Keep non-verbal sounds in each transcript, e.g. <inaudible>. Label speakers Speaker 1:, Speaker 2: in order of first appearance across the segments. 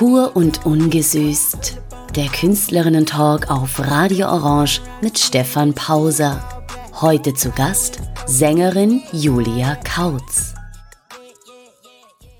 Speaker 1: Pur und ungesüßt. Der Künstlerinnen-Talk auf Radio Orange mit Stefan Pauser. Heute zu Gast Sängerin Julia Kautz.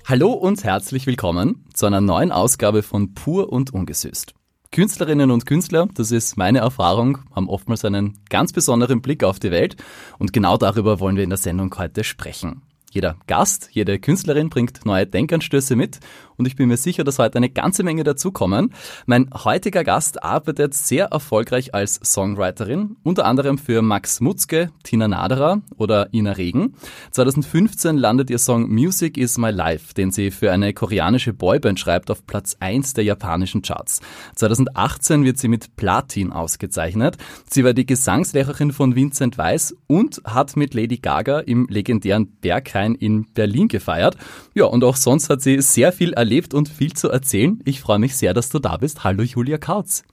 Speaker 2: Hallo und herzlich willkommen zu einer neuen Ausgabe von Pur und ungesüßt. Künstlerinnen und Künstler, das ist meine Erfahrung, haben oftmals einen ganz besonderen Blick auf die Welt und genau darüber wollen wir in der Sendung heute sprechen. Jeder Gast, jede Künstlerin bringt neue Denkanstöße mit und ich bin mir sicher, dass heute eine ganze Menge dazukommen. Mein heutiger Gast arbeitet sehr erfolgreich als Songwriterin, unter anderem für Max Mutzke, Tina Naderer oder Ina Regen. 2015 landet ihr Song Music is My Life, den sie für eine koreanische Boyband schreibt, auf Platz 1 der japanischen Charts. 2018 wird sie mit Platin ausgezeichnet. Sie war die Gesangslehrerin von Vincent Weiss und hat mit Lady Gaga im legendären Berghain in Berlin gefeiert. Ja, und auch sonst hat sie sehr viel erlebt und viel zu erzählen. Ich freue mich sehr, dass du da bist. Hallo Julia Kautz.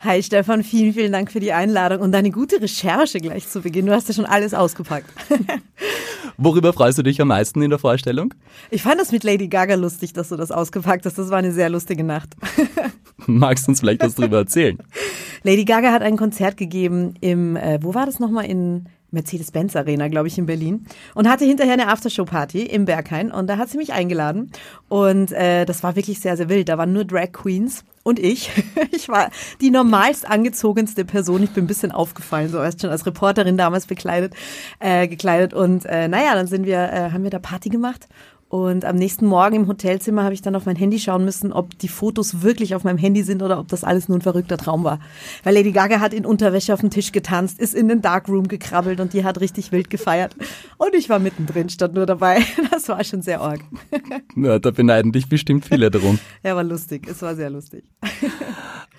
Speaker 3: Hi Stefan, vielen, vielen Dank für die Einladung und deine gute Recherche gleich zu Beginn. Du hast ja schon alles ausgepackt. <laughs>
Speaker 2: Worüber freust du dich am meisten in der Vorstellung?
Speaker 3: Ich fand das mit Lady Gaga lustig, dass du das ausgepackt hast. Das war eine sehr lustige Nacht. <laughs>
Speaker 2: Magst du uns vielleicht was darüber erzählen?
Speaker 3: Lady Gaga hat ein Konzert gegeben im, äh, wo war das nochmal, in Mercedes-Benz Arena, glaube ich, in Berlin und hatte hinterher eine Aftershow-Party im Berghain und da hat sie mich eingeladen und äh, das war wirklich sehr, sehr wild. Da waren nur Drag Queens und ich. <laughs> Ich war die normalst angezogenste Person. Ich bin ein bisschen aufgefallen, so erst schon als Reporterin damals bekleidet, äh, gekleidet und äh, naja, dann sind wir, äh, haben wir da Party gemacht und am nächsten Morgen im Hotelzimmer habe ich dann auf mein Handy schauen müssen, ob die Fotos wirklich auf meinem Handy sind oder ob das alles nur ein verrückter Traum war. Weil Lady Gaga hat in Unterwäsche auf dem Tisch getanzt, ist in den Darkroom gekrabbelt und die hat richtig wild gefeiert. Und ich war mittendrin, stand nur dabei. <laughs> Das war schon sehr arg. <laughs>
Speaker 2: Ja, da beneiden dich bestimmt viele darum. <laughs>
Speaker 3: ja, war lustig. Es war sehr lustig.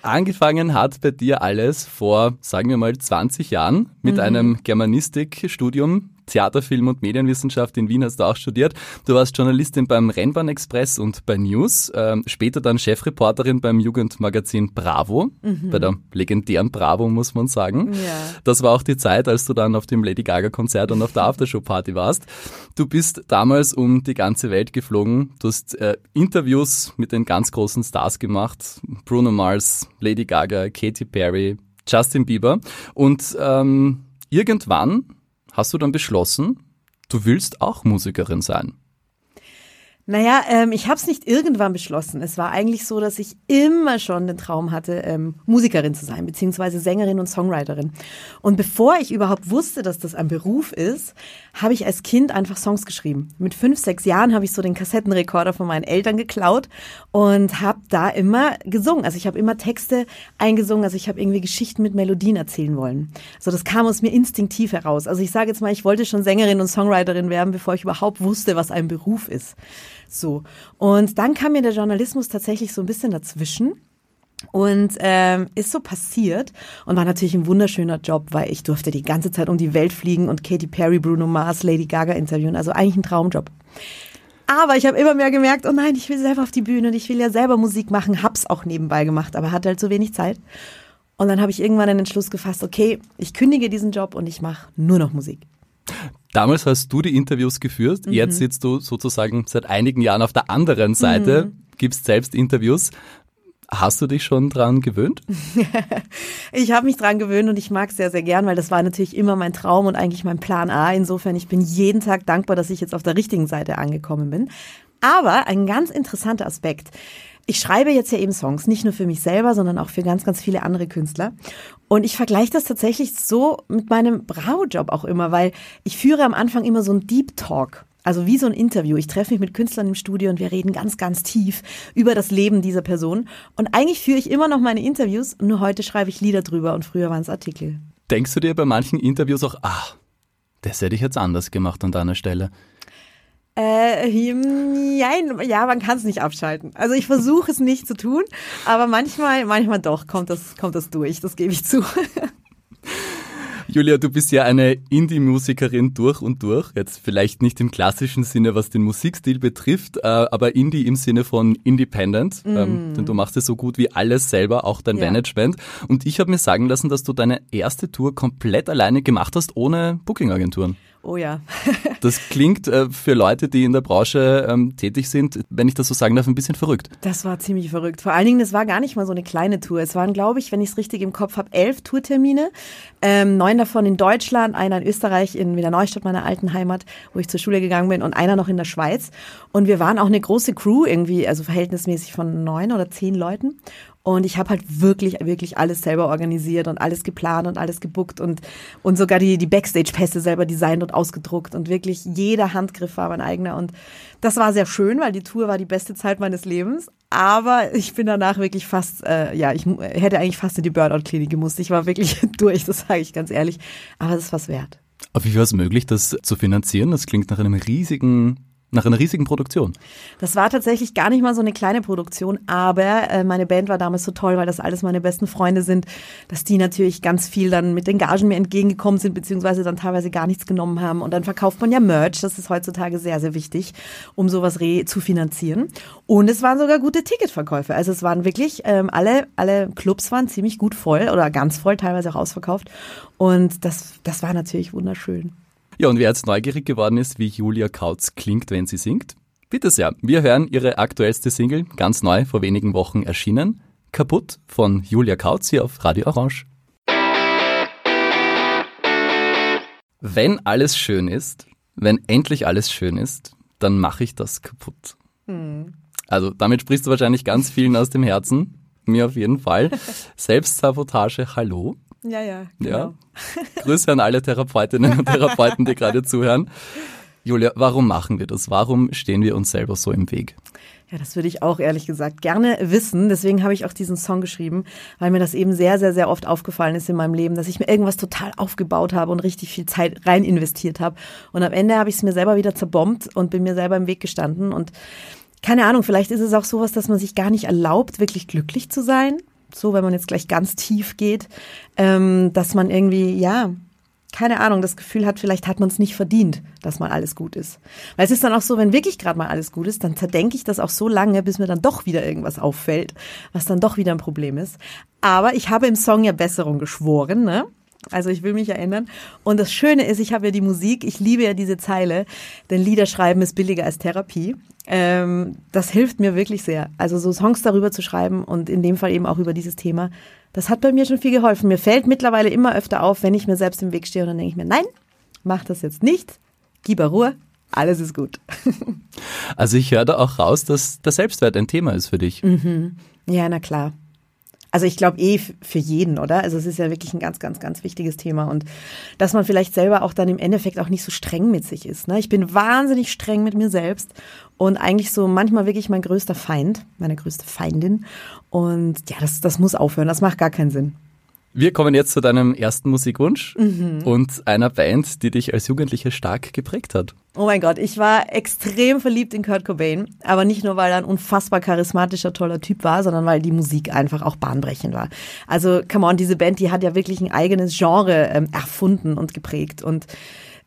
Speaker 2: Angefangen hat bei dir alles vor, sagen wir mal, 20 Jahren mit mhm. einem Germanistikstudium Theater, Film und Medienwissenschaft in Wien hast du auch studiert. Du warst Journalistin beim Rennbahn Express und bei News, ähm, später dann Chefreporterin beim Jugendmagazin Bravo, mhm. bei der legendären Bravo muss man sagen. Ja. Das war auch die Zeit, als du dann auf dem Lady Gaga Konzert und auf der Aftershow Party warst. Du bist damals um die ganze Welt geflogen. Du hast äh, Interviews mit den ganz großen Stars gemacht. Bruno Mars, Lady Gaga, Katy Perry, Justin Bieber. Und ähm, irgendwann hast du dann beschlossen, du willst auch Musikerin sein.
Speaker 3: Naja, ähm, ich habe es nicht irgendwann beschlossen. Es war eigentlich so, dass ich immer schon den Traum hatte, ähm, Musikerin zu sein, beziehungsweise Sängerin und Songwriterin. Und bevor ich überhaupt wusste, dass das ein Beruf ist, habe ich als Kind einfach Songs geschrieben. Mit fünf, sechs Jahren habe ich so den Kassettenrekorder von meinen Eltern geklaut und habe da immer gesungen. Also ich habe immer Texte eingesungen, also ich habe irgendwie Geschichten mit Melodien erzählen wollen. So, das kam aus mir instinktiv heraus. Also ich sage jetzt mal, ich wollte schon Sängerin und Songwriterin werden, bevor ich überhaupt wusste, was ein Beruf ist. So. Und dann kam mir der Journalismus tatsächlich so ein bisschen dazwischen. Und ähm, ist so passiert und war natürlich ein wunderschöner Job, weil ich durfte die ganze Zeit um die Welt fliegen und Katy Perry, Bruno Mars, Lady Gaga interviewen. Also eigentlich ein Traumjob. Aber ich habe immer mehr gemerkt, oh nein, ich will selber auf die Bühne und ich will ja selber Musik machen, hab's auch nebenbei gemacht, aber hatte halt so wenig Zeit. Und dann habe ich irgendwann den Entschluss gefasst, okay, ich kündige diesen Job und ich mache nur noch Musik.
Speaker 2: Damals hast du die Interviews geführt, mhm. jetzt sitzt du sozusagen seit einigen Jahren auf der anderen Seite, mhm. gibst selbst Interviews. Hast du dich schon dran gewöhnt? <laughs>
Speaker 3: ich habe mich dran gewöhnt und ich mag es sehr, sehr gern, weil das war natürlich immer mein Traum und eigentlich mein Plan A. Insofern, ich bin jeden Tag dankbar, dass ich jetzt auf der richtigen Seite angekommen bin. Aber ein ganz interessanter Aspekt. Ich schreibe jetzt ja eben Songs, nicht nur für mich selber, sondern auch für ganz, ganz viele andere Künstler. Und ich vergleiche das tatsächlich so mit meinem Bravo-Job auch immer, weil ich führe am Anfang immer so ein Deep Talk. Also wie so ein Interview. Ich treffe mich mit Künstlern im Studio und wir reden ganz, ganz tief über das Leben dieser Person. Und eigentlich führe ich immer noch meine Interviews, nur heute schreibe ich Lieder drüber und früher waren es Artikel.
Speaker 2: Denkst du dir bei manchen Interviews auch, ach, das hätte ich jetzt anders gemacht an deiner Stelle?
Speaker 3: Äh, nein, ja, man kann es nicht abschalten. Also ich versuche es nicht zu tun, aber manchmal, manchmal doch kommt das, kommt das durch, das gebe ich zu. <laughs>
Speaker 2: Julia, du bist ja eine Indie-Musikerin durch und durch. Jetzt vielleicht nicht im klassischen Sinne, was den Musikstil betrifft, äh, aber Indie im Sinne von Independent. Mm. Ähm, denn du machst es so gut wie alles selber, auch dein ja. Management. Und ich habe mir sagen lassen, dass du deine erste Tour komplett alleine gemacht hast, ohne Booking-Agenturen.
Speaker 3: Oh ja. <laughs>
Speaker 2: das klingt äh, für Leute, die in der Branche ähm, tätig sind, wenn ich das so sagen darf, ein bisschen verrückt.
Speaker 3: Das war ziemlich verrückt. Vor allen Dingen, das war gar nicht mal so eine kleine Tour. Es waren, glaube ich, wenn ich es richtig im Kopf habe, elf Tourtermine. Ähm, neun davon in Deutschland, einer in Österreich, in Wiener Neustadt, meiner alten Heimat, wo ich zur Schule gegangen bin, und einer noch in der Schweiz. Und wir waren auch eine große Crew, irgendwie, also verhältnismäßig von neun oder zehn Leuten. Und ich habe halt wirklich, wirklich alles selber organisiert und alles geplant und alles gebuckt und, und sogar die, die Backstage-Pässe selber designt und ausgedruckt. Und wirklich jeder Handgriff war mein eigener. Und das war sehr schön, weil die Tour war die beste Zeit meines Lebens. Aber ich bin danach wirklich fast, äh, ja, ich hätte eigentlich fast in die Burnout-Klinik gemusst. Ich war wirklich <laughs> durch, das sage ich ganz ehrlich. Aber das ist was wert.
Speaker 2: Aber wie war es möglich, das zu finanzieren? Das klingt nach einem riesigen nach einer riesigen Produktion.
Speaker 3: Das war tatsächlich gar nicht mal so eine kleine Produktion, aber äh, meine Band war damals so toll, weil das alles meine besten Freunde sind, dass die natürlich ganz viel dann mit den Gagen mir entgegengekommen sind, beziehungsweise dann teilweise gar nichts genommen haben. Und dann verkauft man ja Merch, das ist heutzutage sehr, sehr wichtig, um sowas re zu finanzieren. Und es waren sogar gute Ticketverkäufe. Also es waren wirklich, ähm, alle, alle Clubs waren ziemlich gut voll oder ganz voll, teilweise auch ausverkauft. Und das, das war natürlich wunderschön.
Speaker 2: Ja, und wer jetzt neugierig geworden ist, wie Julia Kautz klingt, wenn sie singt, bitte sehr. Wir hören ihre aktuellste Single, ganz neu, vor wenigen Wochen erschienen. Kaputt von Julia Kautz hier auf Radio Orange. Wenn alles schön ist, wenn endlich alles schön ist, dann mache ich das kaputt. Hm. Also damit sprichst du wahrscheinlich ganz vielen aus dem Herzen. Mir auf jeden Fall. <laughs> Selbstsabotage, hallo.
Speaker 3: Ja, ja. Genau. Ja. <laughs>
Speaker 2: Grüße an alle Therapeutinnen und Therapeuten, die gerade zuhören. Julia, warum machen wir das? Warum stehen wir uns selber so im Weg?
Speaker 3: Ja, das würde ich auch ehrlich gesagt gerne wissen. Deswegen habe ich auch diesen Song geschrieben, weil mir das eben sehr, sehr, sehr oft aufgefallen ist in meinem Leben, dass ich mir irgendwas total aufgebaut habe und richtig viel Zeit rein investiert habe. Und am Ende habe ich es mir selber wieder zerbombt und bin mir selber im Weg gestanden. Und keine Ahnung, vielleicht ist es auch sowas, dass man sich gar nicht erlaubt, wirklich glücklich zu sein so, wenn man jetzt gleich ganz tief geht, ähm, dass man irgendwie, ja, keine Ahnung, das Gefühl hat, vielleicht hat man es nicht verdient, dass mal alles gut ist. Weil es ist dann auch so, wenn wirklich gerade mal alles gut ist, dann zerdenke ich das auch so lange, bis mir dann doch wieder irgendwas auffällt, was dann doch wieder ein Problem ist. Aber ich habe im Song ja Besserung geschworen, ne? Also ich will mich erinnern. Und das Schöne ist, ich habe ja die Musik, ich liebe ja diese Zeile, denn Liederschreiben ist billiger als Therapie. Ähm, das hilft mir wirklich sehr. Also so Songs darüber zu schreiben und in dem Fall eben auch über dieses Thema, das hat bei mir schon viel geholfen. Mir fällt mittlerweile immer öfter auf, wenn ich mir selbst im Weg stehe und dann denke ich mir, nein, mach das jetzt nicht, gib Ruhe, alles ist gut. <laughs>
Speaker 2: Also ich höre da auch raus, dass der Selbstwert ein Thema ist für dich.
Speaker 3: Mhm. Ja, na klar. Also ich glaube eh für jeden, oder? Also es ist ja wirklich ein ganz, ganz, ganz wichtiges Thema und dass man vielleicht selber auch dann im Endeffekt auch nicht so streng mit sich ist. Ne? Ich bin wahnsinnig streng mit mir selbst und eigentlich so manchmal wirklich mein größter Feind, meine größte Feindin. Und ja, das, das muss aufhören. Das macht gar keinen Sinn.
Speaker 2: Wir kommen jetzt zu deinem ersten Musikwunsch mhm. und einer Band, die dich als Jugendliche stark geprägt hat.
Speaker 3: Oh mein Gott, ich war extrem verliebt in Kurt Cobain, aber nicht nur, weil er ein unfassbar charismatischer, toller Typ war, sondern weil die Musik einfach auch bahnbrechend war. Also, come on, diese Band, die hat ja wirklich ein eigenes Genre ähm, erfunden und geprägt und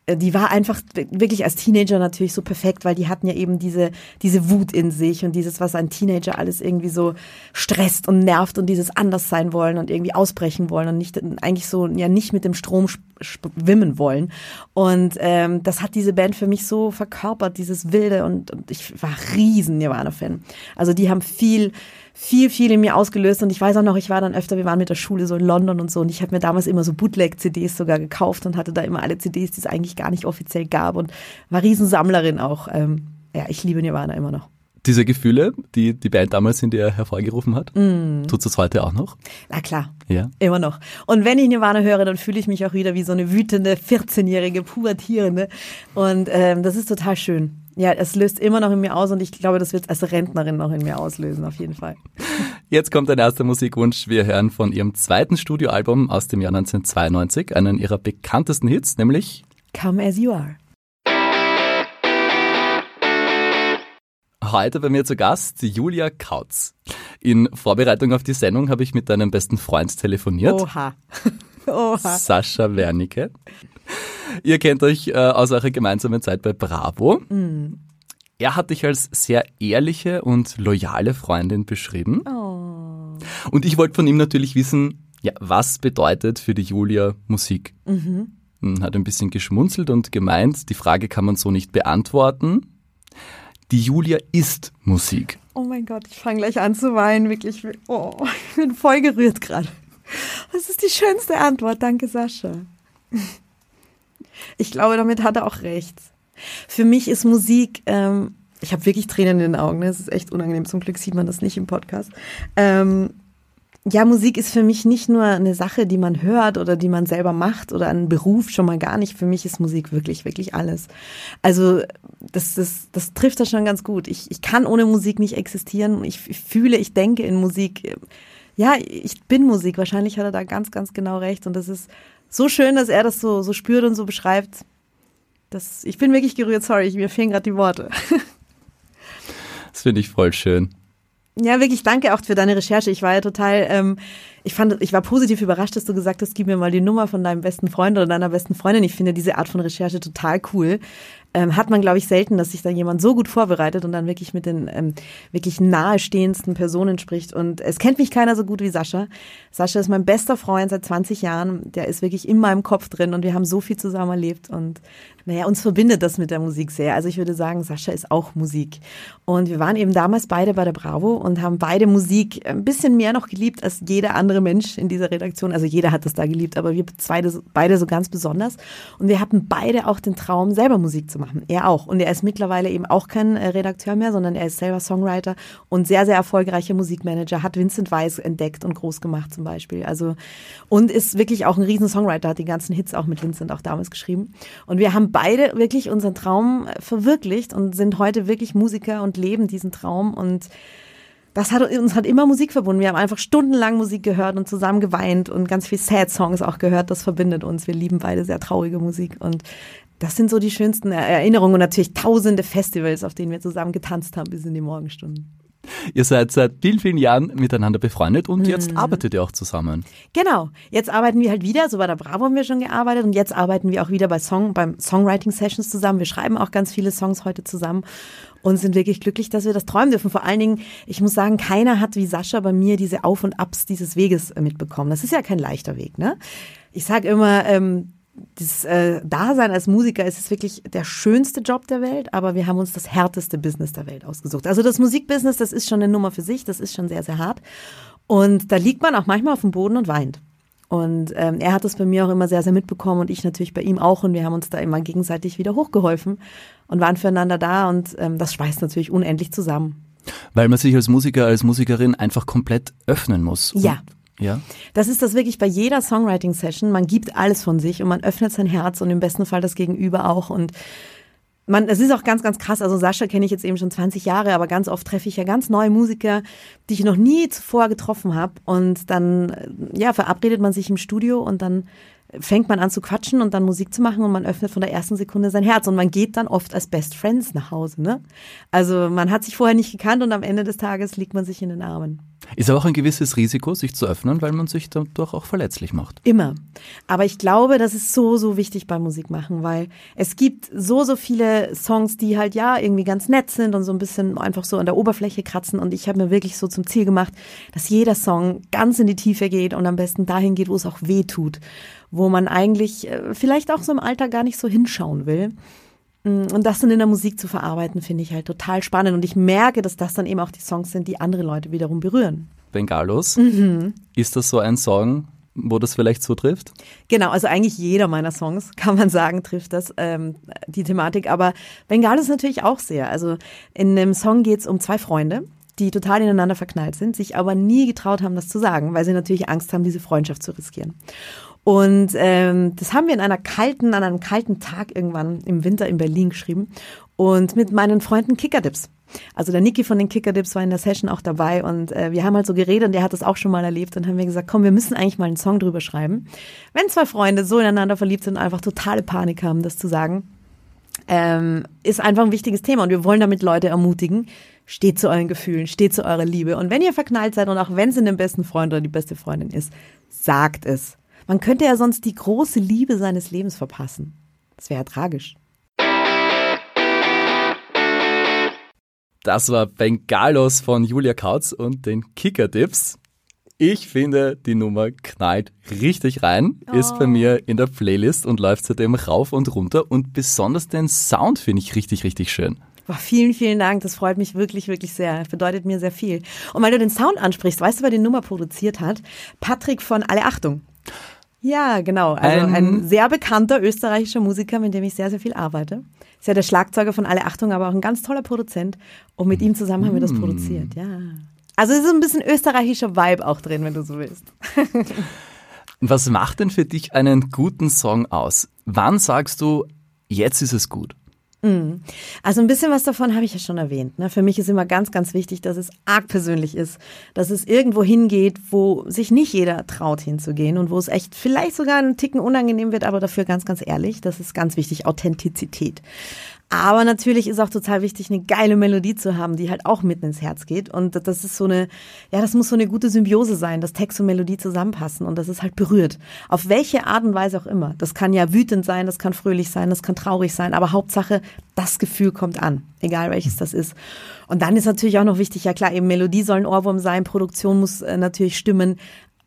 Speaker 3: die war einfach wirklich als Teenager natürlich so perfekt, weil die hatten ja eben diese, diese Wut in sich und dieses, was ein Teenager alles irgendwie so stresst und nervt und dieses anders sein wollen und irgendwie ausbrechen wollen und nicht eigentlich so ja nicht mit dem Strom schwimmen wollen. Und ähm, das hat diese Band für mich so verkörpert, dieses Wilde und, und ich war riesen Nirvana-Fan. Also die haben viel viel, viel in mir ausgelöst. Und ich weiß auch noch, ich war dann öfter, wir waren mit der Schule so in London und so. Und ich habe mir damals immer so Bootleg-CDs sogar gekauft und hatte da immer alle CDs, die es eigentlich gar nicht offiziell gab. Und war Riesensammlerin auch. Ähm, ja, ich liebe Nirvana immer noch.
Speaker 2: Diese Gefühle, die die Band damals in dir hervorgerufen hat, mm. tut es heute auch noch?
Speaker 3: Na klar, ja. immer noch. Und wenn ich Nirvana höre, dann fühle ich mich auch wieder wie so eine wütende 14-jährige Pubertierende. Und ähm, das ist total schön. Ja, es löst immer noch in mir aus und ich glaube, das wird als Rentnerin noch in mir auslösen, auf jeden Fall.
Speaker 2: Jetzt kommt ein erster Musikwunsch. Wir hören von ihrem zweiten Studioalbum aus dem Jahr 1992 einen ihrer bekanntesten Hits, nämlich
Speaker 3: Come As You Are.
Speaker 2: Heute bei mir zu Gast Julia Kautz. In Vorbereitung auf die Sendung habe ich mit deinem besten Freund telefoniert.
Speaker 3: Oha. <laughs> Oha.
Speaker 2: Sascha Wernicke. <laughs> Ihr kennt euch äh, aus eurer gemeinsamen Zeit bei Bravo. Mhm. Er hat dich als sehr ehrliche und loyale Freundin beschrieben. Oh. Und ich wollte von ihm natürlich wissen, ja, was bedeutet für die Julia Musik? Mhm. hm, hat ein bisschen geschmunzelt und gemeint, die Frage kann man so nicht beantworten. Die Julia ist Musik.
Speaker 3: Oh mein Gott, ich fange gleich an zu weinen, wirklich. Oh, ich bin voll gerührt gerade. Das ist die schönste Antwort. Danke, Sascha. Ich glaube, damit hat er auch recht. Für mich ist Musik, ähm, ich habe wirklich Tränen in den Augen, ne? das ist echt unangenehm, zum Glück sieht man das nicht im Podcast. Ähm, ja, Musik ist für mich nicht nur eine Sache, die man hört oder die man selber macht oder einen Beruf schon mal gar nicht. Für mich ist Musik wirklich, wirklich alles. Also das, das, das trifft das schon ganz gut. Ich, ich kann ohne Musik nicht existieren. Ich, ich fühle, ich denke in Musik. Ja, ich bin Musik. Wahrscheinlich hat er da ganz, ganz genau recht. Und das ist so schön, dass er das so, so spürt und so beschreibt. Das, ich bin wirklich gerührt, sorry, mir fehlen gerade die Worte. <laughs>
Speaker 2: das finde ich voll schön.
Speaker 3: Ja, wirklich danke auch für deine Recherche. Ich war ja total, ähm, ich fand, ich war positiv überrascht, dass du gesagt hast, gib mir mal die Nummer von deinem besten Freund oder deiner besten Freundin. Ich finde diese Art von Recherche total cool. Ähm, hat man, glaube ich, selten, dass sich da jemand so gut vorbereitet und dann wirklich mit den ähm, wirklich nahestehendsten Personen spricht. Und es kennt mich keiner so gut wie Sascha. Sascha ist mein bester Freund seit 20 Jahren. Der ist wirklich in meinem Kopf drin und wir haben so viel zusammen erlebt. Und naja, uns verbindet das mit der Musik sehr. Also ich würde sagen, Sascha ist auch Musik. Und wir waren eben damals beide bei der Bravo und haben beide Musik ein bisschen mehr noch geliebt als jeder andere Mensch in dieser Redaktion. Also jeder hat das da geliebt, aber wir beide, beide so ganz besonders. Und wir hatten beide auch den Traum, selber Musik zu machen. Er auch. Und er ist mittlerweile eben auch kein äh, Redakteur mehr, sondern er ist selber Songwriter und sehr, sehr erfolgreicher Musikmanager, hat Vincent Weiss entdeckt und groß gemacht zum Beispiel. Also, und ist wirklich auch ein riesen Songwriter, hat die ganzen Hits auch mit Vincent auch damals geschrieben. Und wir haben beide wirklich unseren Traum verwirklicht und sind heute wirklich Musiker und leben diesen Traum und das hat uns hat immer Musik verbunden. Wir haben einfach stundenlang Musik gehört und zusammen geweint und ganz viel Sad Songs auch gehört. Das verbindet uns. Wir lieben beide sehr traurige Musik und das sind so die schönsten Erinnerungen und natürlich tausende Festivals, auf denen wir zusammen getanzt haben bis in die Morgenstunden.
Speaker 2: Ihr seid seit vielen, vielen Jahren miteinander befreundet und jetzt hm. arbeitet ihr auch zusammen.
Speaker 3: Genau. Jetzt arbeiten wir halt wieder. So bei der Bravo haben wir schon gearbeitet und jetzt arbeiten wir auch wieder bei Song, beim Songwriting Sessions zusammen. Wir schreiben auch ganz viele Songs heute zusammen und sind wirklich glücklich, dass wir das träumen dürfen. Vor allen Dingen, ich muss sagen, keiner hat wie Sascha bei mir diese Auf und Abs dieses Weges mitbekommen. Das ist ja kein leichter Weg, ne? Ich sage immer, ähm, das äh, Dasein als Musiker ist es wirklich der schönste Job der Welt, aber wir haben uns das härteste Business der Welt ausgesucht. Also das Musikbusiness, das ist schon eine Nummer für sich, das ist schon sehr, sehr hart. Und da liegt man auch manchmal auf dem Boden und weint. Und ähm, er hat das bei mir auch immer sehr, sehr mitbekommen und ich natürlich bei ihm auch. Und wir haben uns da immer gegenseitig wieder hochgeholfen und waren füreinander da. Und ähm, das schweißt natürlich unendlich zusammen.
Speaker 2: Weil man sich als Musiker, als Musikerin einfach komplett öffnen muss.
Speaker 3: Ja. Ja. Das ist das wirklich bei jeder Songwriting-Session. Man gibt alles von sich und man öffnet sein Herz und im besten Fall das Gegenüber auch. Und man, es ist auch ganz, ganz krass. Also Sascha kenne ich jetzt eben schon 20 Jahre, aber ganz oft treffe ich ja ganz neue Musiker, die ich noch nie zuvor getroffen habe. Und dann, ja, verabredet man sich im Studio und dann fängt man an zu quatschen und dann Musik zu machen und man öffnet von der ersten Sekunde sein Herz und man geht dann oft als Best Friends nach Hause. Ne? Also man hat sich vorher nicht gekannt und am Ende des Tages liegt man sich in den Armen.
Speaker 2: Ist aber auch ein gewisses Risiko, sich zu öffnen, weil man sich dadurch auch verletzlich macht.
Speaker 3: Immer. Aber ich glaube, das ist so, so wichtig beim Musikmachen, weil es gibt so, so viele Songs, die halt ja irgendwie ganz nett sind und so ein bisschen einfach so an der Oberfläche kratzen. Und ich habe mir wirklich so zum Ziel gemacht, dass jeder Song ganz in die Tiefe geht und am besten dahin geht, wo es auch weh tut wo man eigentlich äh, vielleicht auch so im Alter gar nicht so hinschauen will. Mm, und das dann in der Musik zu verarbeiten, finde ich halt total spannend. Und ich merke, dass das dann eben auch die Songs sind, die andere Leute wiederum berühren.
Speaker 2: Bengalos, mhm. ist das so ein Song, wo das vielleicht so trifft?
Speaker 3: Genau, also eigentlich jeder meiner Songs, <laughs> kann man sagen, trifft das, ähm, die Thematik. Aber Bengalos natürlich auch sehr. Also in dem Song geht es um zwei Freunde, die total ineinander verknallt sind, sich aber nie getraut haben, das zu sagen, weil sie natürlich Angst haben, diese Freundschaft zu riskieren. Und ähm, das haben wir in einer kalten, an einem kalten Tag irgendwann im Winter in Berlin geschrieben und mit meinen Freunden Kickerdips. Also der Niki von den Kickerdips war in der Session auch dabei und äh, wir haben halt so geredet und der hat das auch schon mal erlebt und haben wir gesagt, komm, wir müssen eigentlich mal einen Song drüber schreiben. Wenn zwei Freunde so ineinander verliebt sind und einfach totale Panik haben, das zu sagen, ähm, ist einfach ein wichtiges Thema und wir wollen damit Leute ermutigen, steht zu euren Gefühlen, steht zu eurer Liebe und wenn ihr verknallt seid und auch wenn es in den besten Freund oder die beste Freundin ist, sagt es. Man könnte ja sonst die große Liebe seines Lebens verpassen. Das wäre ja tragisch.
Speaker 2: Das war Bengalos von Julia Kautz und den Kicker-Dips. Ich finde, die Nummer knallt richtig rein, oh. ist bei mir in der Playlist und läuft seitdem rauf und runter und besonders den Sound finde ich richtig, richtig schön.
Speaker 3: Boah, vielen, vielen Dank. Das freut mich wirklich, wirklich sehr. Das bedeutet mir sehr viel. Und weil du den Sound ansprichst, weißt du, wer die Nummer produziert hat? Patrick von Alle Achtung. Ja, genau. Also ein, ein sehr bekannter österreichischer Musiker, mit dem ich sehr, sehr viel arbeite. Ist ja der Schlagzeuger von Alle Achtung, aber auch ein ganz toller Produzent. Und mit ihm zusammen haben wir das mm. produziert, ja. Also es ist ein bisschen österreichischer Vibe auch drin, wenn du so willst. <laughs>
Speaker 2: Was macht denn für dich einen guten Song aus? Wann sagst du, jetzt ist es gut?
Speaker 3: Mm. Also ein bisschen was davon habe ich ja schon erwähnt. Ne? Für mich ist immer ganz, ganz wichtig, dass es arg persönlich ist, dass es irgendwo hingeht, wo sich nicht jeder traut hinzugehen und wo es echt vielleicht sogar einen Ticken unangenehm wird, aber dafür ganz, ganz ehrlich. Das ist ganz wichtig, Authentizität. Aber natürlich ist auch total wichtig, eine geile Melodie zu haben, die halt auch mitten ins Herz geht. Und das ist so eine, ja, das muss so eine gute Symbiose sein, dass Text und Melodie zusammenpassen und das ist halt berührt. Auf welche Art und Weise auch immer. Das kann ja wütend sein, das kann fröhlich sein, das kann traurig sein, aber Hauptsache, das Gefühl kommt an, egal welches das ist. Und dann ist natürlich auch noch wichtig, ja klar, eben Melodie soll ein Ohrwurm sein, Produktion muss äh, natürlich stimmen,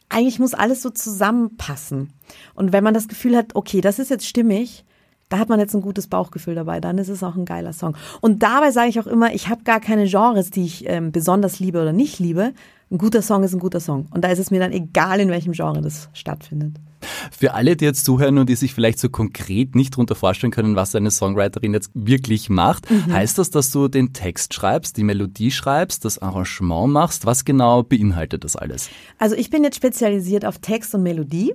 Speaker 3: eigentlich muss alles so zusammenpassen. Und wenn man das Gefühl hat, okay, das ist jetzt stimmig, da hat man jetzt ein gutes Bauchgefühl dabei, dann ist es auch ein geiler Song. Und dabei sage ich auch immer, ich habe gar keine Genres, die ich ähm, besonders liebe oder nicht liebe. Ein guter Song ist ein guter Song. Und da ist es mir dann egal, in welchem Genre das stattfindet.
Speaker 2: Für alle, die jetzt zuhören und die sich vielleicht so konkret nicht darunter vorstellen können, was eine Songwriterin jetzt wirklich macht, mhm. heißt das, dass du den Text schreibst, die Melodie schreibst, das Arrangement machst? Was genau beinhaltet das alles?
Speaker 3: Also ich bin jetzt spezialisiert auf Text und Melodie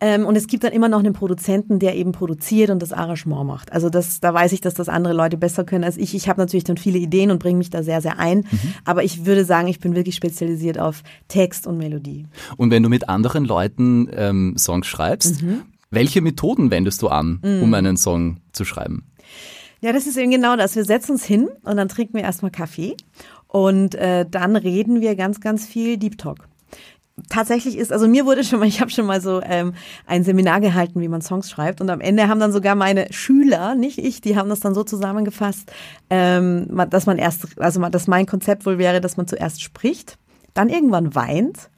Speaker 3: ähm, und es gibt dann immer noch einen Produzenten, der eben produziert und das Arrangement macht. Also das, da weiß ich, dass das andere Leute besser können als ich. Ich habe natürlich dann viele Ideen und bringe mich da sehr, sehr ein, mhm. aber ich würde sagen, ich bin wirklich spezialisiert auf Text und Melodie.
Speaker 2: Und wenn du mit anderen Leuten ähm, Songs schreibst, mhm. welche Methoden wendest du an, mhm. um einen Song zu schreiben?
Speaker 3: Ja, das ist eben genau das. Wir setzen uns hin und dann trinken wir erstmal Kaffee und äh, dann reden wir ganz, ganz viel Deep Talk tatsächlich ist, also mir wurde schon mal, <laughs> ich habe schon mal so ähm, ein Seminar gehalten, wie man Songs schreibt und am Ende haben dann sogar meine Schüler, nicht ich, die haben das dann so zusammengefasst, ähm, dass man erst, also dass mein Konzept wohl wäre, dass man zuerst spricht, dann irgendwann weint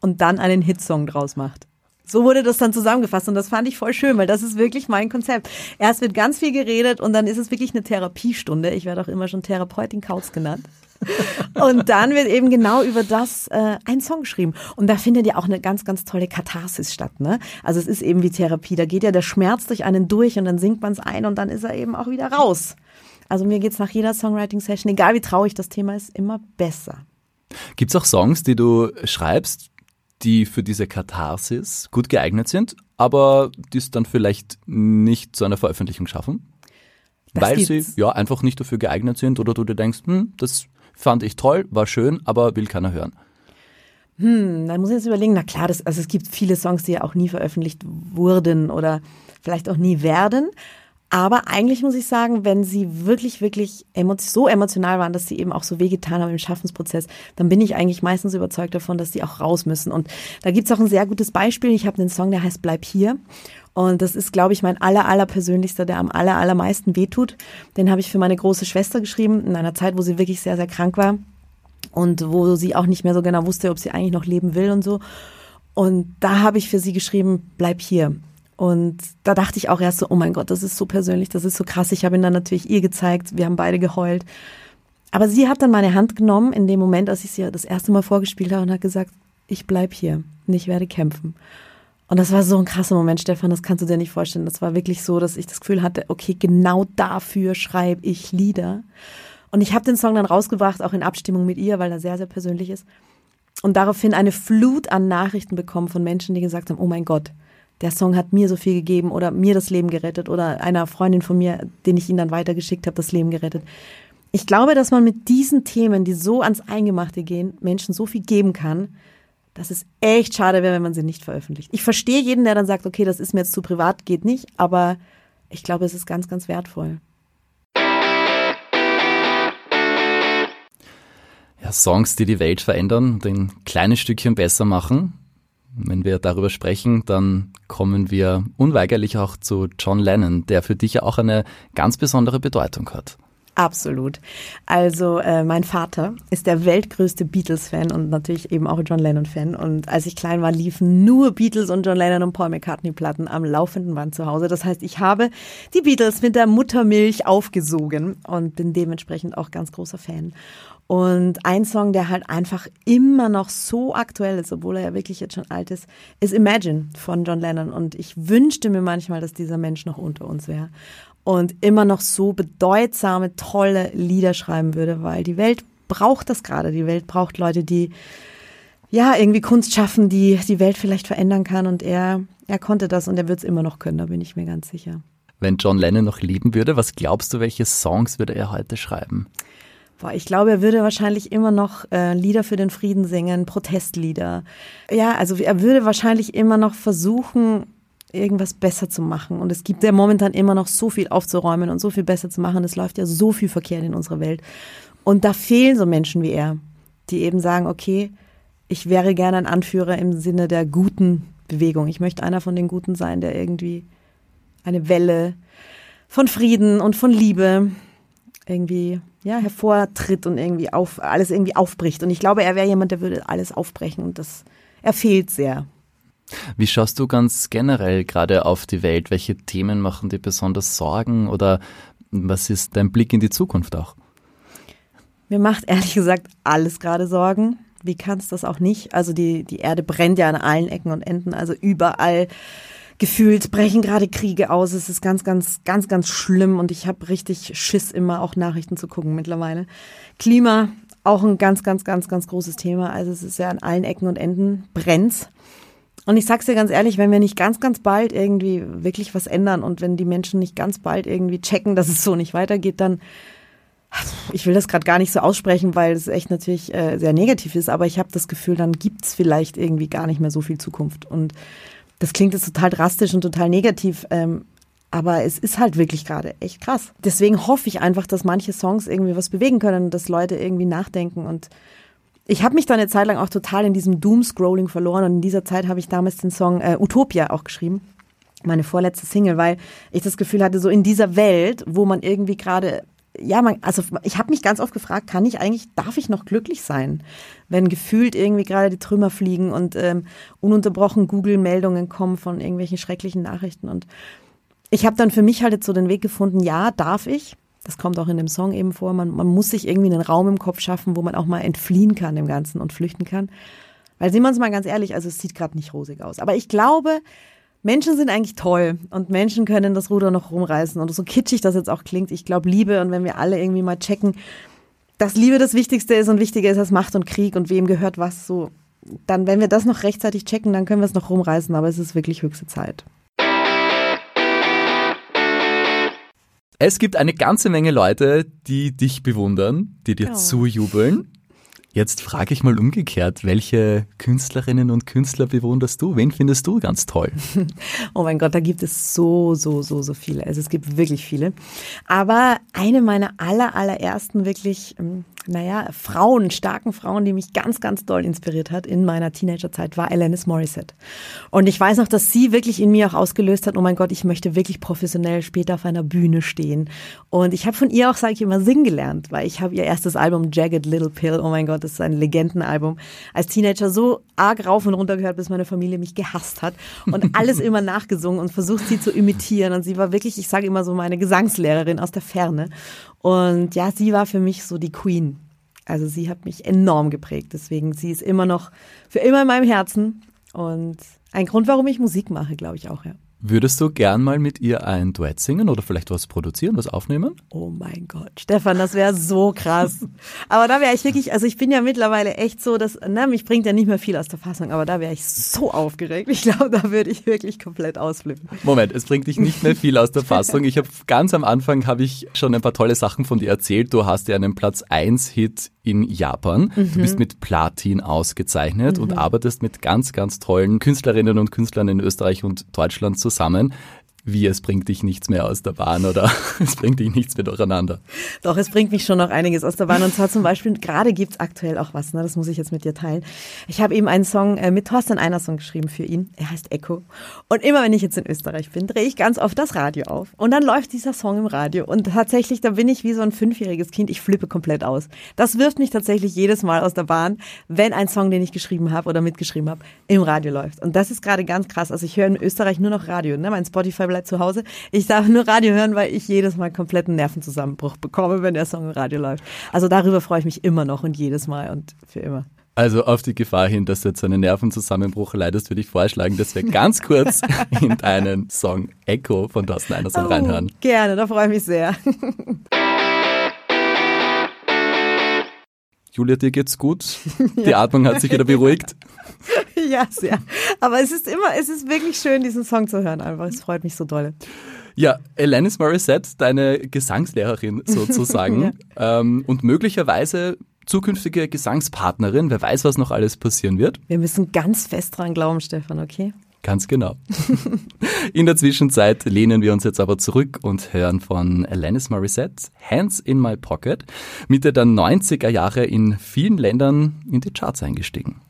Speaker 3: und dann einen Hitsong draus macht. So wurde das dann zusammengefasst und das fand ich voll schön, weil das ist wirklich mein Konzept. Erst wird ganz viel geredet und dann ist es wirklich eine Therapiestunde. Ich werde auch immer schon Therapeutin Kautz genannt. <laughs> Und dann wird eben genau über das äh, ein Song geschrieben. Und da findet ja auch eine ganz, ganz tolle Katharsis statt. Ne? Also es ist eben wie Therapie. Da geht ja der Schmerz durch einen durch und dann singt man es ein und dann ist er eben auch wieder raus. Also mir geht's nach jeder Songwriting-Session, egal wie traurig das Thema ist, immer besser.
Speaker 2: Gibt's auch Songs, die du schreibst, die für diese Katharsis gut geeignet sind, aber die es dann vielleicht nicht zu einer Veröffentlichung schaffen? Das weil sie ja einfach nicht dafür geeignet sind oder du dir denkst, hm, das fand ich toll, war schön, aber will keiner hören.
Speaker 3: Hm, dann muss ich jetzt überlegen, na klar, das, also es gibt viele Songs, die ja auch nie veröffentlicht wurden oder vielleicht auch nie werden. Aber eigentlich muss ich sagen, wenn sie wirklich, wirklich so emotional waren, dass sie eben auch so wehgetan haben im Schaffensprozess, dann bin ich eigentlich meistens überzeugt davon, dass sie auch raus müssen. Und da gibt's auch ein sehr gutes Beispiel. Ich habe einen Song, der heißt Bleib hier. Und das ist, glaube ich, mein aller, aller persönlichster, der am aller, allermeisten wehtut. Den habe ich für meine große Schwester geschrieben, in einer Zeit, wo sie wirklich sehr, sehr krank war. Und wo sie auch nicht mehr so genau wusste, ob sie eigentlich noch leben will und so. Und da habe ich für sie geschrieben, bleib hier. Und da dachte ich auch erst so, oh mein Gott, das ist so persönlich, das ist so krass. Ich habe ihn dann natürlich ihr gezeigt, wir haben beide geheult. Aber sie hat dann meine Hand genommen in dem Moment, als ich sie das erste Mal vorgespielt habe und hat gesagt, ich bleib hier und ich werde kämpfen. Und das war so ein krasser Moment, Stefan, das kannst du dir nicht vorstellen. Das war wirklich so, dass ich das Gefühl hatte, okay, genau dafür schreibe ich Lieder. Und ich habe den Song dann rausgebracht, auch in Abstimmung mit ihr, weil er sehr, sehr persönlich ist. Und daraufhin eine Flut an Nachrichten bekommen von Menschen, die gesagt haben, oh mein Gott, der Song hat mir so viel gegeben oder mir das Leben gerettet oder einer Freundin von mir, den ich ihn dann weitergeschickt habe, das Leben gerettet. Ich glaube, dass man mit diesen Themen, die so ans Eingemachte gehen, Menschen so viel geben kann, dass es echt schade wäre, wenn man sie nicht veröffentlicht. Ich verstehe jeden, der dann sagt, okay, das ist mir jetzt zu privat, geht nicht, aber ich glaube, es ist ganz, ganz wertvoll.
Speaker 2: Ja, Songs, die die Welt verändern, ein kleines Stückchen besser machen. Wenn wir darüber sprechen, dann kommen wir unweigerlich auch zu John Lennon, der für dich ja auch eine ganz besondere Bedeutung hat.
Speaker 3: Absolut. Also äh, mein Vater ist der weltgrößte Beatles-Fan und natürlich eben auch John Lennon-Fan. Und als ich klein war, liefen nur Beatles und John Lennon und Paul McCartney-Platten am laufenden Band zu Hause. Das heißt, ich habe die Beatles mit der Muttermilch aufgesogen und bin dementsprechend auch ganz großer Fan. Und ein Song, der halt einfach immer noch so aktuell ist, obwohl er ja wirklich jetzt schon alt ist, ist Imagine von John Lennon. Und ich wünschte mir manchmal, dass dieser Mensch noch unter uns wäre und immer noch so bedeutsame, tolle Lieder schreiben würde, weil die Welt braucht das gerade. Die Welt braucht Leute, die ja irgendwie Kunst schaffen, die die Welt vielleicht verändern kann und er, er konnte das und er wird es immer noch können, da bin ich mir ganz sicher.
Speaker 2: Wenn John Lennon noch leben würde, was glaubst du, welche Songs würde er heute schreiben?
Speaker 3: Boah, ich glaube, er würde wahrscheinlich immer noch äh, Lieder für den Frieden singen, Protestlieder. Ja, also er würde wahrscheinlich immer noch versuchen, irgendwas besser zu machen. Und es gibt ja momentan immer noch so viel aufzuräumen und so viel besser zu machen. Es läuft ja so viel verkehrt in unserer Welt. Und da fehlen so Menschen wie er, die eben sagen, okay, ich wäre gerne ein Anführer im Sinne der guten Bewegung. Ich möchte einer von den Guten sein, der irgendwie eine Welle von Frieden und von Liebe irgendwie ja, hervortritt und irgendwie auf, alles irgendwie aufbricht. Und ich glaube, er wäre jemand, der würde alles aufbrechen und das, er fehlt sehr.
Speaker 2: Wie schaust du ganz generell gerade auf die Welt? Welche Themen machen dir besonders Sorgen oder was ist dein Blick in die Zukunft auch?
Speaker 3: Mir macht ehrlich gesagt alles gerade Sorgen. Wie kann es das auch nicht? Also die, die Erde brennt ja an allen Ecken und Enden, also überall gefühlt brechen gerade Kriege aus. Es ist ganz, ganz, ganz, ganz schlimm und ich habe richtig Schiss, immer auch Nachrichten zu gucken mittlerweile. Klima, auch ein ganz, ganz, ganz, ganz großes Thema. Also es ist ja an allen Ecken und Enden brennt. Und ich sag's dir ganz ehrlich, wenn wir nicht ganz, ganz bald irgendwie wirklich was ändern und wenn die Menschen nicht ganz bald irgendwie checken, dass es so nicht weitergeht, dann ich will das gerade gar nicht so aussprechen, weil es echt natürlich äh, sehr negativ ist, aber ich habe das Gefühl, dann gibt's vielleicht irgendwie gar nicht mehr so viel Zukunft. Und das klingt jetzt total drastisch und total negativ, ähm, aber es ist halt wirklich gerade echt krass. Deswegen hoffe ich einfach, dass manche Songs irgendwie was bewegen können, dass Leute irgendwie nachdenken und ich habe mich da eine Zeit lang auch total in diesem Doom-Scrolling verloren und in dieser Zeit habe ich damals den Song äh, Utopia auch geschrieben. Meine vorletzte Single, weil ich das Gefühl hatte, so in dieser Welt, wo man irgendwie gerade ja, man, also ich habe mich ganz oft gefragt, kann ich eigentlich, darf ich noch glücklich sein, wenn gefühlt irgendwie gerade die Trümmer fliegen und ähm, ununterbrochen Google-Meldungen kommen von irgendwelchen schrecklichen Nachrichten. Und ich habe dann für mich halt jetzt so den Weg gefunden, ja, darf ich, das kommt auch in dem Song eben vor, man, man muss sich irgendwie einen Raum im Kopf schaffen, wo man auch mal entfliehen kann dem Ganzen und flüchten kann. Weil sehen wir uns mal ganz ehrlich, also es sieht gerade nicht rosig aus. Aber ich glaube, Menschen sind eigentlich toll und Menschen können das Ruder noch rumreißen. Und so kitschig das jetzt auch klingt, ich glaube Liebe und wenn wir alle irgendwie mal checken, dass Liebe das Wichtigste ist und wichtiger ist als Macht und Krieg und wem gehört was, so, dann, wenn wir das noch rechtzeitig checken, dann können wir es noch rumreißen, aber es ist wirklich höchste Zeit.
Speaker 2: Es gibt eine ganze Menge Leute, die dich bewundern, die dir oh. zujubeln. Jetzt frage ich mal umgekehrt, welche Künstlerinnen und Künstler bewunderst du? Wen findest du ganz toll? <laughs>
Speaker 3: Oh mein Gott, da gibt es so, so, so, so viele. Also es gibt wirklich viele. Aber eine meiner aller, allerersten wirklich ähm, naja, Frauen, starken Frauen, die mich ganz, ganz doll inspiriert hat in meiner Teenagerzeit, war Alanis Morissette. Und ich weiß noch, dass sie wirklich in mir auch ausgelöst hat, oh mein Gott, ich möchte wirklich professionell später auf einer Bühne stehen. Und ich habe von ihr auch, sage ich immer, singen gelernt, weil ich habe ihr erstes Album Jagged Little Pill, oh mein Gott, das ist ein Legendenalbum, als Teenager so arg rauf und runter gehört, bis meine Familie mich gehasst hat und <laughs> alles immer nachgesungen und versucht, sie zu imitieren. Und sie war wirklich, ich sage immer so, meine Gesangslehrerin aus der Ferne. Und ja, sie war für mich so die Queen. Also sie hat mich enorm geprägt. Deswegen, sie ist immer noch für immer in meinem Herzen. Und ein Grund, warum ich Musik mache, glaube ich auch, ja.
Speaker 2: Würdest du gern mal mit ihr ein Duett singen oder vielleicht was produzieren, was aufnehmen?
Speaker 3: Oh mein Gott, Stefan, das wäre so krass. <laughs> aber da wäre ich wirklich, also ich bin ja mittlerweile echt so, dass, ne, mich bringt ja nicht mehr viel aus der Fassung, aber da wäre ich so aufgeregt. Ich glaube, da würde ich wirklich komplett ausflippen.
Speaker 2: Moment, es bringt dich nicht mehr viel aus der Fassung. Ich habe ganz am Anfang habe ich schon ein paar tolle Sachen von dir erzählt. Du hast ja einen Platz 1 Hit in Japan. Mhm. Du bist mit Platin ausgezeichnet mhm. und arbeitest mit ganz, ganz tollen Künstlerinnen und Künstlern in Österreich und Deutschland zusammen. Wie es bringt dich nichts mehr aus der Bahn oder <laughs> es bringt dich nichts mehr durcheinander.
Speaker 3: Doch, es bringt mich schon noch einiges aus der Bahn. Und zwar zum Beispiel, gerade gibt es aktuell auch was, ne? das muss ich jetzt mit dir teilen. Ich habe eben einen Song äh, mit Thorsten Einerson geschrieben für ihn. Er heißt Echo. Und immer wenn ich jetzt in Österreich bin, drehe ich ganz oft das Radio auf. Und dann läuft dieser Song im Radio. Und tatsächlich, da bin ich wie so ein fünfjähriges Kind. Ich flippe komplett aus. Das wirft mich tatsächlich jedes Mal aus der Bahn, wenn ein Song, den ich geschrieben habe oder mitgeschrieben habe, im Radio läuft. Und das ist gerade ganz krass. Also ich höre in Österreich nur noch Radio. Ne? Mein Spotify bleibt zu Hause. Ich darf nur Radio hören, weil ich jedes Mal kompletten Nervenzusammenbruch bekomme, wenn der Song im Radio läuft. Also darüber freue ich mich immer noch und jedes Mal und für immer.
Speaker 2: Also auf die Gefahr hin, dass du jetzt einen Nervenzusammenbruch leidest, würde ich vorschlagen, dass wir ganz <laughs> kurz in deinen Song Echo von Thorsten Einerson oh, reinhören.
Speaker 3: Gerne, da freue ich mich sehr.
Speaker 2: Julia, dir geht's gut? <laughs> Die. Atmung hat sich wieder beruhigt. <laughs> <laughs>
Speaker 3: Ja, sehr. Aber es ist immer, es ist wirklich schön, diesen Song zu hören einfach. Es freut mich so doll.
Speaker 2: Ja, Alanis Morissette, deine Gesangslehrerin <laughs> sozusagen ja. ähm, und möglicherweise zukünftige Gesangspartnerin. Wer weiß, was noch alles passieren wird.
Speaker 3: Wir müssen ganz fest dran glauben, Stefan, okay?
Speaker 2: Ganz genau. In der Zwischenzeit lehnen wir uns jetzt aber zurück und hören von Alanis Morissette Hands in My Pocket, Mitte der 90er Jahre in vielen Ländern in die Charts eingestiegen.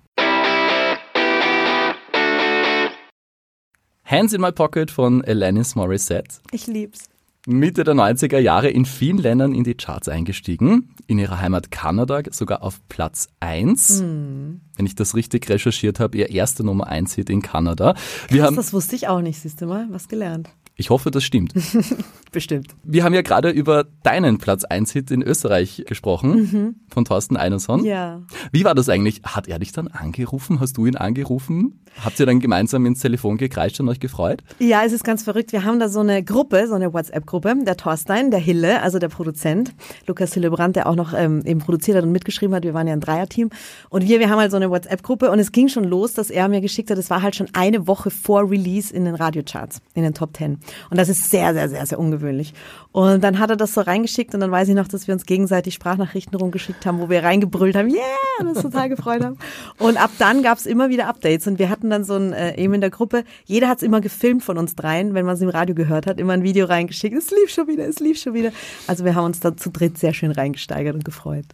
Speaker 2: Hands in My Pocket von Alanis Morissette.
Speaker 3: Ich lieb's.
Speaker 2: Mitte der 90er Jahre in vielen Ländern in die Charts eingestiegen. In ihrer Heimat Kanada sogar auf Platz 1. Hm. Wenn ich das richtig recherchiert habe, ihr erster Nummer 1 Hit in Kanada.
Speaker 3: Wir Krass, haben, das wusste ich auch nicht, siehst du mal, was gelernt.
Speaker 2: Ich hoffe, das stimmt. <laughs>
Speaker 3: Bestimmt.
Speaker 2: Wir haben ja gerade über deinen Platz 1 Hit in Österreich gesprochen, mhm. von Thorsten Einerson.
Speaker 3: Ja.
Speaker 2: Wie war das eigentlich? Hat er dich dann angerufen? Hast du ihn angerufen? Habt ihr dann gemeinsam ins Telefon gekreischt und euch gefreut?
Speaker 3: Ja, es ist ganz verrückt. Wir haben da so eine Gruppe, so eine WhatsApp-Gruppe. Der Thorstein, der Hille, also der Produzent, Lukas Hillebrand, der auch noch ähm, eben produziert hat und mitgeschrieben hat. Wir waren ja ein Dreierteam. Und wir, wir haben halt so eine WhatsApp-Gruppe und es ging schon los, dass er mir geschickt hat. Es war halt schon eine Woche vor Release in den Radiocharts, in den Top Ten. Und das ist sehr, sehr, sehr, sehr ungewöhnlich. Und dann hat er das so reingeschickt und dann weiß ich noch, dass wir uns gegenseitig Sprachnachrichten rumgeschickt haben, wo wir reingebrüllt haben, yeah, und uns total gefreut haben. Und ab dann gab es immer wieder Updates und wir hatten dann so ein, äh, eben in der Gruppe, jeder hat es immer gefilmt von uns dreien, wenn man es im Radio gehört hat, immer ein Video reingeschickt, es lief schon wieder, es lief schon wieder. Also wir haben uns da zu dritt sehr schön reingesteigert und gefreut.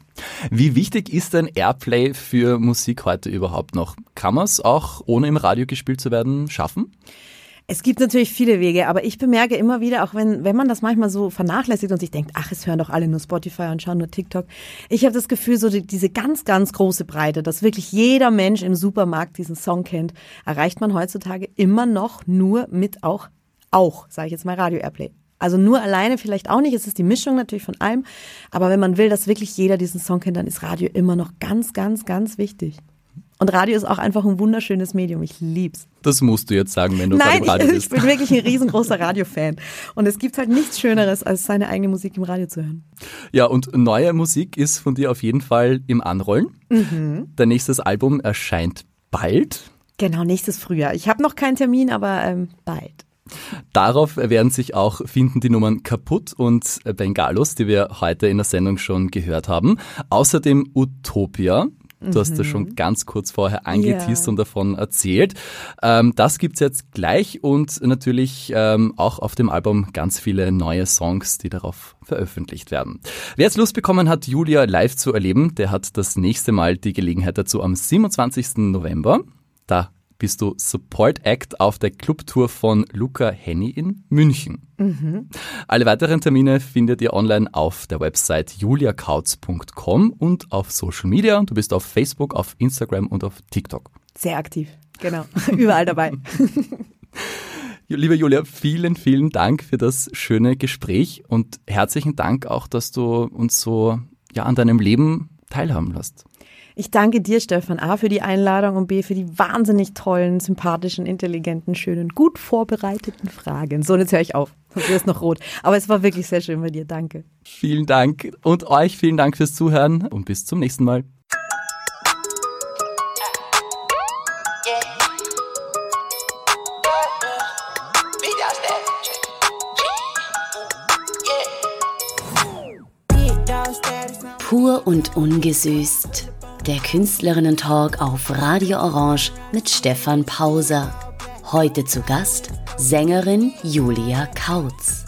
Speaker 2: Wie wichtig ist denn Airplay für Musik heute überhaupt noch? Kann man es auch, ohne im Radio gespielt zu werden, schaffen?
Speaker 3: Es gibt natürlich viele Wege, aber ich bemerke immer wieder, auch wenn, wenn man das manchmal so vernachlässigt und sich denkt, ach, es hören doch alle nur Spotify und schauen nur TikTok. Ich habe das Gefühl, so die, diese ganz, ganz große Breite, dass wirklich jeder Mensch im Supermarkt diesen Song kennt, erreicht man heutzutage immer noch nur mit auch, auch, sage ich jetzt mal, Radio Airplay. Also nur alleine vielleicht auch nicht, es ist die Mischung natürlich von allem, aber wenn man will, dass wirklich jeder diesen Song kennt, dann ist Radio immer noch ganz, ganz, ganz wichtig. Und Radio ist auch einfach ein wunderschönes Medium. Ich lieb's.
Speaker 2: Das musst du jetzt sagen, wenn du
Speaker 3: Nein,
Speaker 2: bei Radio <laughs>
Speaker 3: bist. ich bin wirklich ein riesengroßer Radiofan. Und es gibt halt nichts Schöneres, als seine eigene Musik im Radio zu hören.
Speaker 2: Ja, und neue Musik ist von dir auf jeden Fall im Anrollen. Mhm. Dein nächstes Album erscheint bald.
Speaker 3: Genau, nächstes Frühjahr. Ich habe noch keinen Termin, aber ähm, bald.
Speaker 2: Darauf werden sich auch finden die Nummern Kaputt und Bengalos, die wir heute in der Sendung schon gehört haben. Außerdem Utopia, Du hast das schon mhm. ganz kurz vorher angeteased yeah. und davon erzählt. Ähm, das gibt's jetzt gleich und natürlich ähm, auch auf dem Album ganz viele neue Songs, die darauf veröffentlicht werden. Wer jetzt Lust bekommen hat, Julia live zu erleben, der hat das nächste Mal die Gelegenheit dazu am 27. November. Da bist du Support Act auf der Clubtour von Luca Henny in München. Mhm. Alle weiteren Termine findet ihr online auf der Website juliakautz.com und auf Social Media. Du bist auf Facebook, auf Instagram und auf TikTok.
Speaker 3: Sehr aktiv, genau. <laughs> Überall dabei. <laughs>
Speaker 2: Liebe Julia, vielen, vielen Dank für das schöne Gespräch und herzlichen Dank auch, dass du uns so ja, an deinem Leben teilhaben lässt.
Speaker 3: Ich danke dir, Stefan, A, für die Einladung und B, für die wahnsinnig tollen, sympathischen, intelligenten, schönen, gut vorbereiteten Fragen. So, jetzt höre ich auf. Sonst wird es noch rot. Aber es war wirklich sehr schön bei dir. Danke.
Speaker 2: Vielen Dank und euch vielen Dank fürs Zuhören und bis zum nächsten Mal.
Speaker 1: Pur und ungesüßt der Künstlerinnen-Talk auf Radio Orange mit Stefan Pauser. Heute zu Gast Sängerin Julia Kautz.